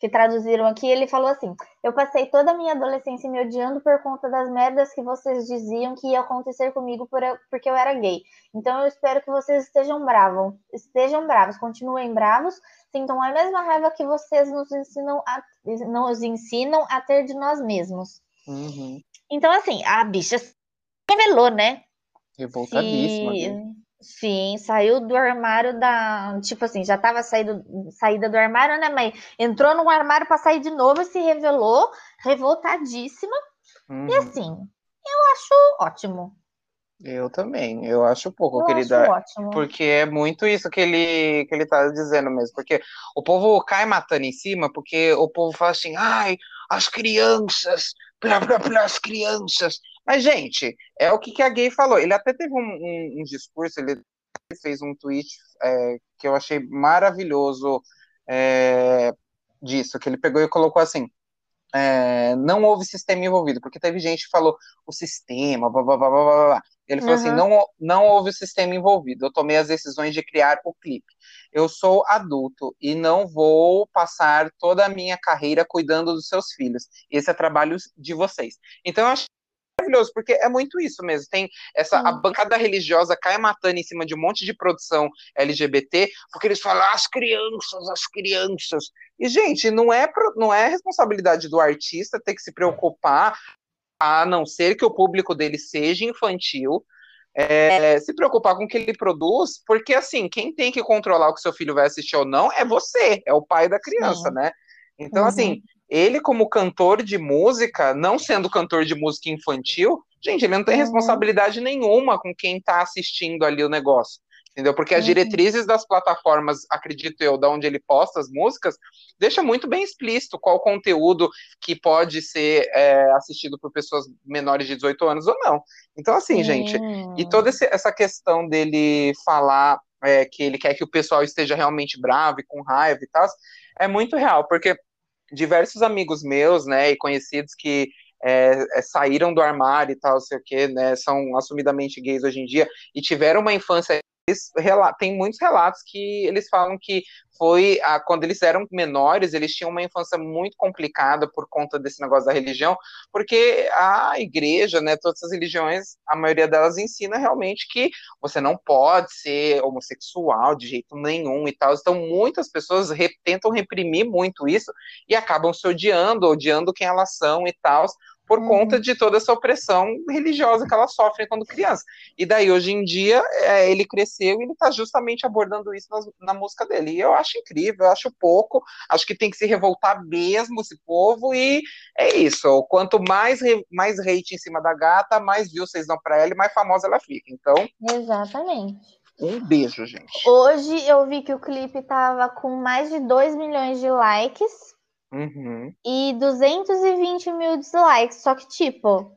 que traduziram aqui, ele falou assim: Eu passei toda a minha adolescência me odiando por conta das merdas que vocês diziam que ia acontecer comigo por, porque eu era gay. Então eu espero que vocês estejam bravos, estejam bravos, continuem bravos, sintam a mesma raiva que vocês nos ensinam a, nos ensinam a ter de nós mesmos. Uhum. Então, assim, a bicha revelou, né? Revoltadíssima. Se- né? Sim, saiu do armário da. Tipo assim, já estava saído, saída do armário, né? Mas entrou no armário para sair de novo e se revelou revoltadíssima. Uhum. E assim, eu acho ótimo. Eu também. Eu acho pouco, Eu querida. acho ótimo. Porque é muito isso que ele, que ele tá dizendo mesmo. Porque o povo cai matando em cima, porque o povo fala assim, ai, as crianças, blá, as crianças. Mas, gente, é o que, que a gay falou. Ele até teve um, um- um discurso, ele fez um tweet é, que eu achei maravilhoso é, disso, que ele pegou e colocou assim, é, não houve sistema envolvido, porque teve gente que falou o sistema, blá, blá, blá, blá, blá, blá. Ele falou assim, Uhum. não, não houve o sistema envolvido, eu tomei as decisões de criar o clipe. Eu sou adulto e não vou passar toda a minha carreira cuidando dos seus filhos. Esse é trabalho de vocês. Então eu acho maravilhoso, porque é muito isso mesmo. Tem essa a bancada religiosa cai matando em cima de um monte de produção LGBT, porque eles falam as crianças, as crianças. E gente, não é não é responsabilidade do artista ter que se preocupar, a não ser que o público dele seja infantil. é, se preocupar com o que ele produz, porque assim, quem tem que controlar o que seu filho vai assistir ou não é você, é o pai da criança, Sim. né? Então, Uhum. assim, ele como cantor de música, não sendo cantor de música infantil, gente, ele não tem Uhum. responsabilidade nenhuma com quem está assistindo ali o negócio. Entendeu? Porque as Uhum. diretrizes das plataformas, acredito eu, da onde ele posta as músicas, deixa muito bem explícito qual conteúdo que pode ser é, assistido por pessoas menores de 18 anos ou não. Então, assim, gente, e toda essa questão dele falar é, que ele quer que o pessoal esteja realmente bravo e com raiva e tal, é muito real, porque diversos amigos meus, né, e conhecidos que é, é, saíram do armário e tal, sei o que, né, são assumidamente gays hoje em dia e tiveram uma infância. Eles tem muitos relatos que eles falam que foi a, quando eles eram menores, eles tinham uma infância muito complicada por conta desse negócio da religião, porque a igreja, né, todas as religiões, a maioria delas ensina realmente que você não pode ser homossexual de jeito nenhum e tal. Então, muitas pessoas re- tentam reprimir muito isso e acabam se odiando, odiando quem elas são e tal, por Uhum. conta de toda essa opressão religiosa que elas sofrem quando criança. E daí, hoje em dia, é, ele cresceu e ele está justamente abordando isso nas- na, música dele. E eu acho incrível, eu acho pouco, acho que tem que se revoltar mesmo esse povo, e é isso. Quanto mais, mais hate em cima da gata, mais views vocês dão para ela e mais famosa ela fica. Então, Exatamente. um beijo, gente. Hoje eu vi que o clipe tava com mais de 2 milhões de likes Uhum, e 220 mil dislikes. Só que, tipo,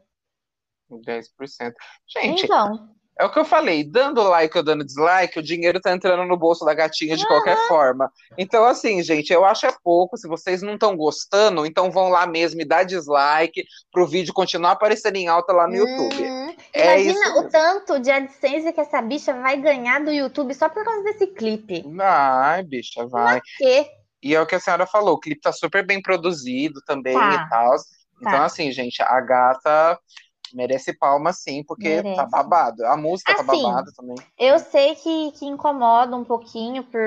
10%. Gente, então, é o que eu falei, dando like ou dando dislike, o dinheiro tá entrando no bolso da gatinha de qualquer forma. Então, assim, gente, eu acho é pouco. Se vocês não estão gostando, então vão lá mesmo e dá dislike pro vídeo continuar aparecendo em alta lá no YouTube. hum, É imagina o tanto de AdSense que essa bicha vai ganhar do YouTube só por causa desse clipe. Ai, bicha, vai. Que E é o que a senhora falou, o clipe tá super bem produzido também Tá. e tal. Então, Tá. assim, gente, a gata merece palma sim, porque tá Merece. babado. A música tá Assim, babada também. eu sei que, que incomoda um pouquinho por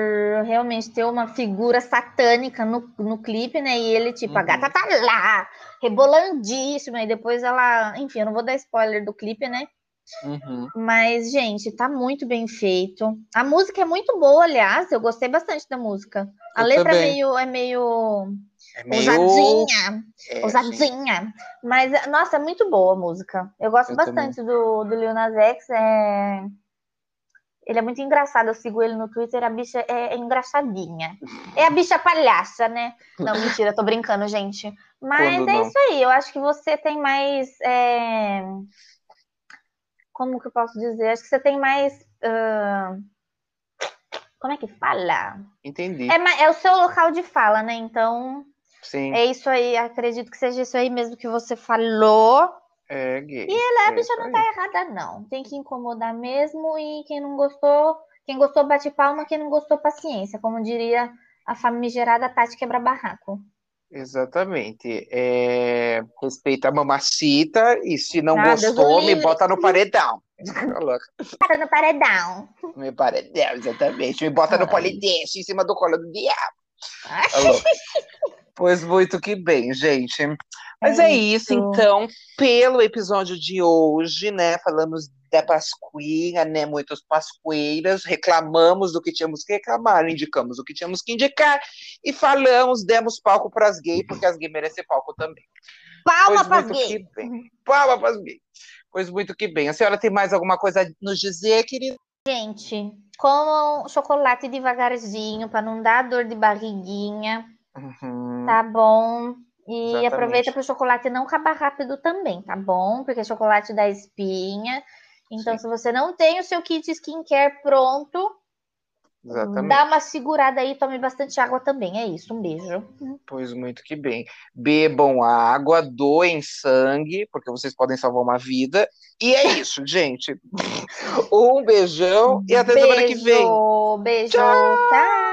realmente ter uma figura satânica no, no clipe, né? E ele, tipo, a Uhum. gata tá lá, rebolandíssima, e depois ela. Enfim, eu não vou dar spoiler do clipe, né? Uhum. Mas, gente, tá muito bem feito. A música é muito boa, aliás, eu gostei bastante da música. A Eu letra é meio, é meio É meio. ousadinha, É, ousadinha. Mas, nossa, é muito boa a música. Eu gosto Eu bastante do, do Lil Nas X. É... Ele é muito engraçado, eu sigo ele no Twitter, a bicha é, é engraçadinha. É a bicha palhaça, né? Não, [LAUGHS] mentira, tô brincando, gente. Mas Quando é não? isso aí, eu acho que você tem mais. é, Como que eu posso dizer? Acho que você tem mais. ah, Como é que fala? Entendi. É, é o seu local de fala, né? Então, Sim, é isso aí. Acredito que seja isso aí mesmo que você falou. é gay. E ela, a É bicha isso não tá errada, não. Tem que incomodar mesmo. E quem não gostou, quem gostou, bate palma. Quem não gostou, paciência. Como diria a famigerada Tati Quebra-Barraco. Exatamente. É, respeita a mamacita e se não Ah, gostou, me bota no paredão. [LAUGHS] Tá no paredão. Me paredão, exatamente. Me bota no Ai. polidense em cima do colo do diabo. Louca. [LAUGHS] Pois muito que bem, gente. Mas é, É isso, isso. então, pelo episódio de hoje, né? Falamos da Pascuinha, né? Muitas pascueiras, reclamamos do que tínhamos que reclamar, indicamos o que tínhamos que indicar e falamos, demos palco para as gays, porque as gays merecem palco também. Palma pras muito gays. Palma para as gays. Pois muito que bem. A senhora tem mais alguma coisa a nos dizer, querida? Gente, comam chocolate devagarzinho para não dar dor de barriguinha, Uhum. Tá bom? E Exatamente. aproveita para o chocolate não acabar rápido também, tá bom? Porque chocolate dá espinha. Então, Sim. se você não tem o seu kit skincare pronto, Exatamente. dá uma segurada aí, tome bastante água também. É isso, um beijo. Pois muito que bem. Bebam água, doem sangue, porque vocês podem salvar uma vida. E é isso, [LAUGHS] gente. Um beijão e até semana que vem. Beijo, beijo, tchau.